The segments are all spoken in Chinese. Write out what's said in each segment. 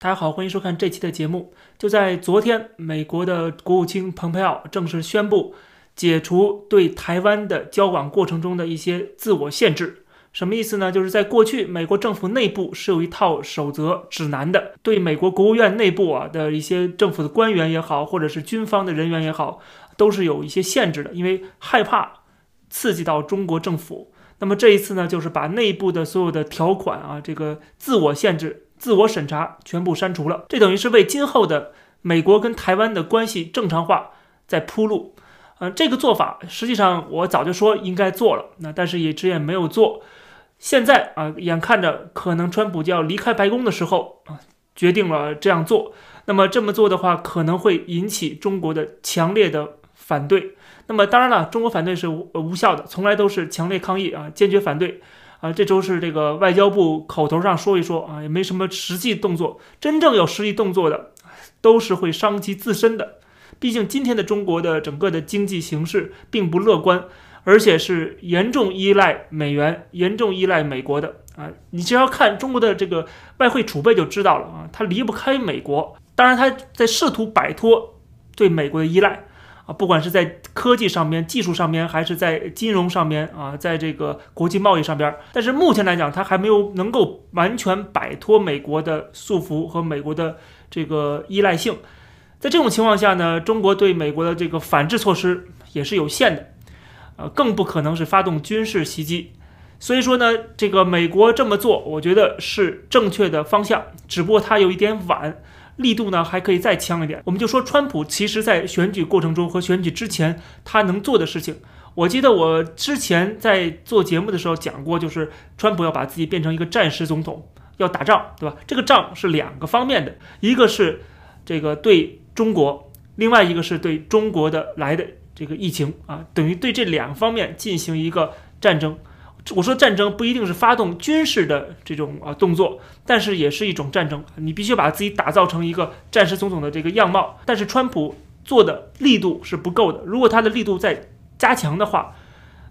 大家好，欢迎收看这期的节目。就在昨天，美国的国务卿蓬佩奥正式宣布解除对台湾的交往过程中的一些自我限制。什么意思呢？就是在过去，美国政府内部是有一套守则指南的，对美国国务院内部啊的一些政府的官员也好，或者是军方的人员也好，都是有一些限制的，因为害怕刺激到中国政府。那么这一次呢，就是把内部的所有的条款啊，这个自我限制。自我审查全部删除了，这等于是为今后的美国跟台湾的关系正常化在铺路。嗯，这个做法实际上我早就说应该做了，那但是一直也没有做。现在啊，眼看着可能川普就要离开白宫的时候啊，决定了这样做。那么这么做的话，可能会引起中国的强烈的反对。那么当然了，中国反对是无无效的，从来都是强烈抗议啊，坚决反对。啊，这周是这个外交部口头上说一说啊，也没什么实际动作。真正有实际动作的，都是会伤及自身的。毕竟今天的中国的整个的经济形势并不乐观，而且是严重依赖美元、严重依赖美国的啊。你只要看中国的这个外汇储备就知道了啊，它离不开美国。当然，它在试图摆脱对美国的依赖。啊，不管是在科技上面、技术上面，还是在金融上面啊，在这个国际贸易上边，但是目前来讲，它还没有能够完全摆脱美国的束缚和美国的这个依赖性。在这种情况下呢，中国对美国的这个反制措施也是有限的，呃，更不可能是发动军事袭击。所以说呢，这个美国这么做，我觉得是正确的方向，只不过它有一点晚。力度呢还可以再强一点。我们就说川普其实在选举过程中和选举之前他能做的事情。我记得我之前在做节目的时候讲过，就是川普要把自己变成一个战时总统，要打仗，对吧？这个仗是两个方面的，一个是这个对中国，另外一个是对中国的来的这个疫情啊，等于对这两方面进行一个战争。我说战争不一定是发动军事的这种啊动作，但是也是一种战争。你必须把自己打造成一个战时总统的这个样貌。但是川普做的力度是不够的，如果他的力度再加强的话，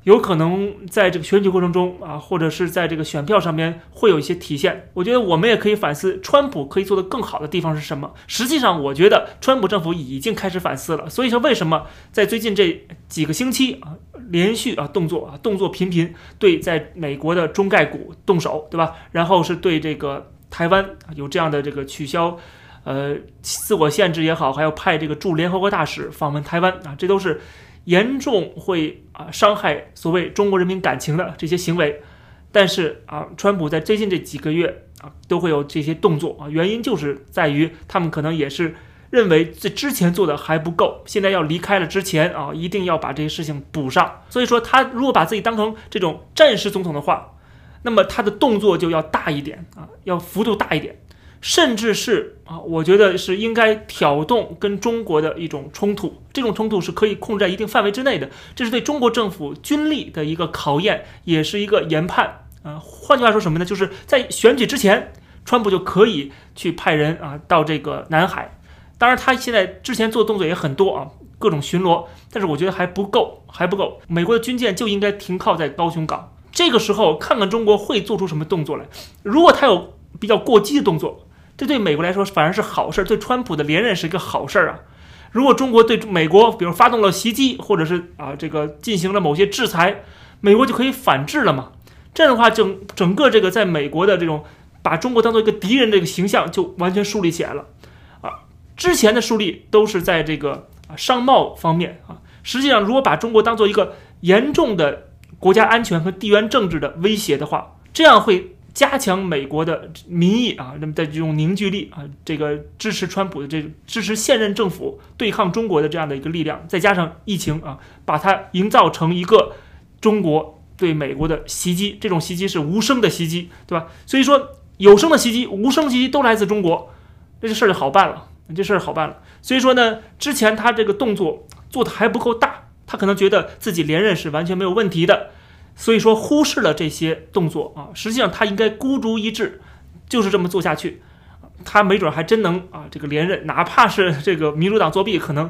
有可能在这个选举过程中啊，或者是在这个选票上面会有一些体现。我觉得我们也可以反思，川普可以做得更好的地方是什么。实际上，我觉得川普政府已经开始反思了。所以说，为什么在最近这几个星期啊？连续啊动作啊动作频频对在美国的中概股动手，对吧？然后是对这个台湾有这样的这个取消，呃自我限制也好，还要派这个驻联合国大使访问台湾啊，这都是严重会啊伤害所谓中国人民感情的这些行为。但是啊，川普在最近这几个月啊都会有这些动作啊，原因就是在于他们可能也是。认为这之前做的还不够，现在要离开了之前啊，一定要把这些事情补上。所以说，他如果把自己当成这种战时总统的话，那么他的动作就要大一点啊，要幅度大一点，甚至是啊，我觉得是应该挑动跟中国的一种冲突。这种冲突是可以控制在一定范围之内的，这是对中国政府军力的一个考验，也是一个研判啊。换句话说什么呢？就是在选举之前，川普就可以去派人啊到这个南海。当然，他现在之前做的动作也很多啊，各种巡逻，但是我觉得还不够，还不够。美国的军舰就应该停靠在高雄港。这个时候，看看中国会做出什么动作来。如果他有比较过激的动作，这对美国来说反而是好事，对川普的连任是一个好事啊。如果中国对美国，比如发动了袭击，或者是啊这个进行了某些制裁，美国就可以反制了嘛。这样的话，整整个这个在美国的这种把中国当做一个敌人这个形象就完全树立起来了。之前的树立都是在这个啊商贸方面啊，实际上如果把中国当做一个严重的国家安全和地缘政治的威胁的话，这样会加强美国的民意啊，那么的这种凝聚力啊，这个支持川普的这支持现任政府对抗中国的这样的一个力量，再加上疫情啊，把它营造成一个中国对美国的袭击，这种袭击是无声的袭击，对吧？所以说有声的袭击、无声袭击都来自中国，这事儿就好办了。这事儿好办了，所以说呢，之前他这个动作做的还不够大，他可能觉得自己连任是完全没有问题的，所以说忽视了这些动作啊。实际上他应该孤注一掷，就是这么做下去，他没准还真能啊这个连任，哪怕是 这个民主党作弊，可能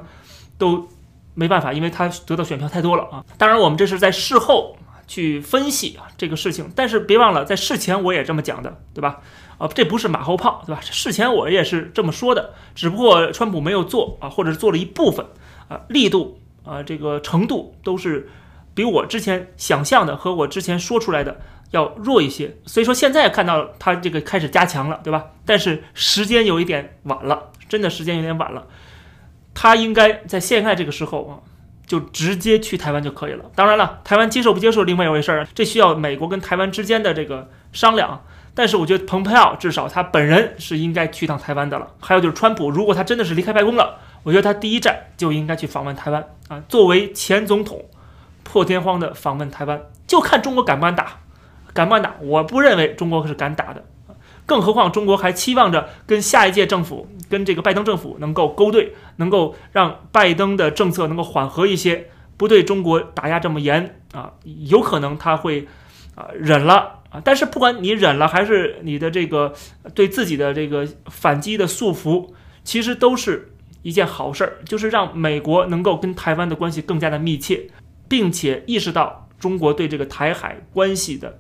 都没办法，因为他得到选票太多了啊。当然，我们这是在事后去分析啊这个事情。但是别忘了，在事前我也这么讲的，对吧？啊，这不是马后炮，对吧？事前我也是这么说的，只不过川普没有做啊，或者是做了一部分啊，力度啊，这个程度都是比我之前想象的和我之前说出来的要弱一些。所以说现在看到他这个开始加强了，对吧？但是时间有一点晚了，真的时间有点晚了。他应该在现在这个时候啊，就直接去台湾就可以了。当然了，台湾接受不接受另外一回事儿，这需要美国跟台湾之间的这个商量。但是我觉得蓬佩奥至少他本人是应该去趟台湾的了。还有就是川普，如果他真的是离开白宫了，我觉得他第一站就应该去访问台湾啊。作为前总统，破天荒的访问台湾，就看中国敢不敢打，敢不敢打。我不认为中国是敢打的，更何况中国还期望着跟下一届政府，跟这个拜登政府能够勾兑，能够让拜登的政策能够缓和一些，不对中国打压这么严啊。有可能他会啊忍了。啊！但是不管你忍了，还是你的这个对自己的这个反击的束缚，其实都是一件好事儿，就是让美国能够跟台湾的关系更加的密切，并且意识到中国对这个台海关系的，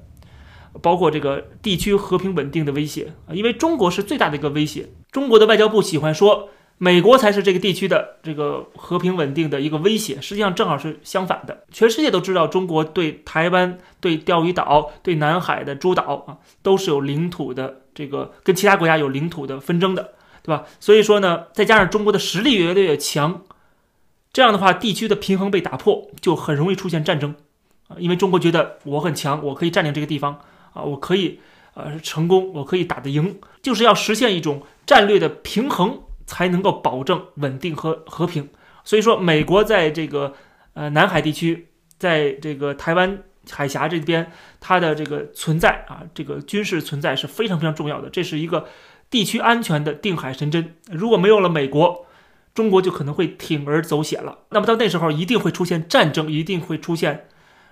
包括这个地区和平稳定的威胁啊！因为中国是最大的一个威胁，中国的外交部喜欢说。美国才是这个地区的这个和平稳定的一个威胁，实际上正好是相反的。全世界都知道，中国对台湾、对钓鱼岛、对南海的诸岛啊，都是有领土的这个跟其他国家有领土的纷争的，对吧？所以说呢，再加上中国的实力越来越强，这样的话，地区的平衡被打破，就很容易出现战争啊。因为中国觉得我很强，我可以占领这个地方啊，我可以呃成功，我可以打得赢，就是要实现一种战略的平衡。才能够保证稳定和和平。所以说，美国在这个呃南海地区，在这个台湾海峡这边，它的这个存在啊，这个军事存在是非常非常重要的。这是一个地区安全的定海神针。如果没有了美国，中国就可能会铤而走险了。那么到那时候，一定会出现战争，一定会出现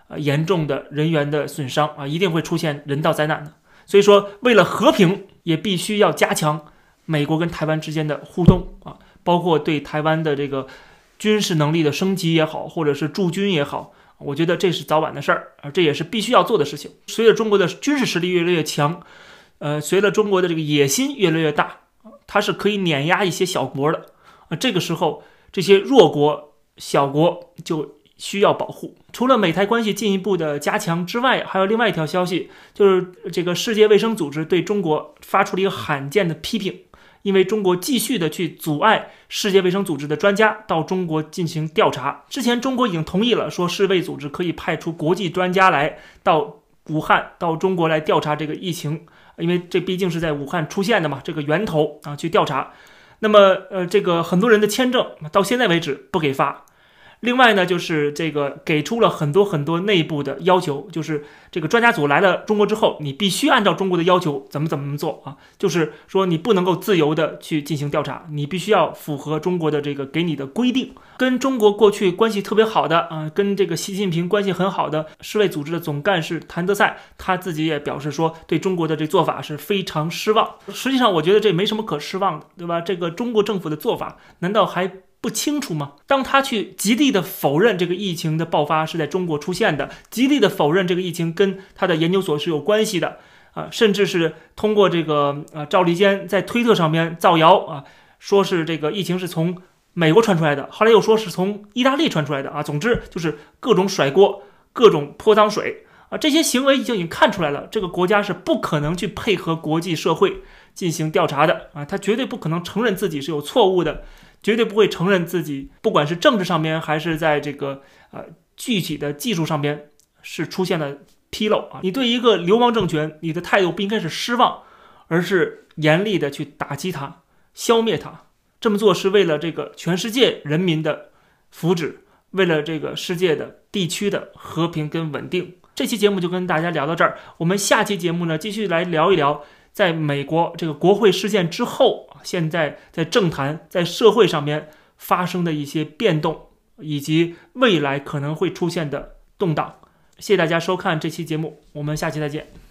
啊严重的人员的损伤啊，一定会出现人道灾难的。所以说，为了和平，也必须要加强。美国跟台湾之间的互动啊，包括对台湾的这个军事能力的升级也好，或者是驻军也好，我觉得这是早晚的事儿啊，这也是必须要做的事情。随着中国的军事实力越来越强，呃，随着中国的这个野心越来越大，它是可以碾压一些小国的啊。这个时候，这些弱国、小国就需要保护。除了美台关系进一步的加强之外，还有另外一条消息，就是这个世界卫生组织对中国发出了一个罕见的批评。因为中国继续的去阻碍世界卫生组织的专家到中国进行调查，之前中国已经同意了，说世卫组织可以派出国际专家来到武汉到中国来调查这个疫情，因为这毕竟是在武汉出现的嘛，这个源头啊去调查。那么呃，这个很多人的签证到现在为止不给发。另外呢，就是这个给出了很多很多内部的要求，就是这个专家组来了中国之后，你必须按照中国的要求怎么怎么做啊？就是说你不能够自由的去进行调查，你必须要符合中国的这个给你的规定。跟中国过去关系特别好的啊，跟这个习近平关系很好的世卫组织的总干事谭德赛，他自己也表示说，对中国的这做法是非常失望。实际上，我觉得这没什么可失望的，对吧？这个中国政府的做法难道还？不清楚吗？当他去极力的否认这个疫情的爆发是在中国出现的，极力的否认这个疫情跟他的研究所是有关系的，啊，甚至是通过这个啊赵立坚在推特上面造谣啊，说是这个疫情是从美国传出来的，后来又说是从意大利传出来的啊，总之就是各种甩锅，各种泼脏水啊，这些行为已经已经看出来了，这个国家是不可能去配合国际社会进行调查的啊，他绝对不可能承认自己是有错误的。绝对不会承认自己，不管是政治上面还是在这个呃具体的技术上边是出现了纰漏啊！你对一个流氓政权，你的态度不应该是失望，而是严厉的去打击它、消灭它。这么做是为了这个全世界人民的福祉，为了这个世界的地区的和平跟稳定。这期节目就跟大家聊到这儿，我们下期节目呢继续来聊一聊。在美国这个国会事件之后，现在在政坛、在社会上面发生的一些变动，以及未来可能会出现的动荡。谢谢大家收看这期节目，我们下期再见。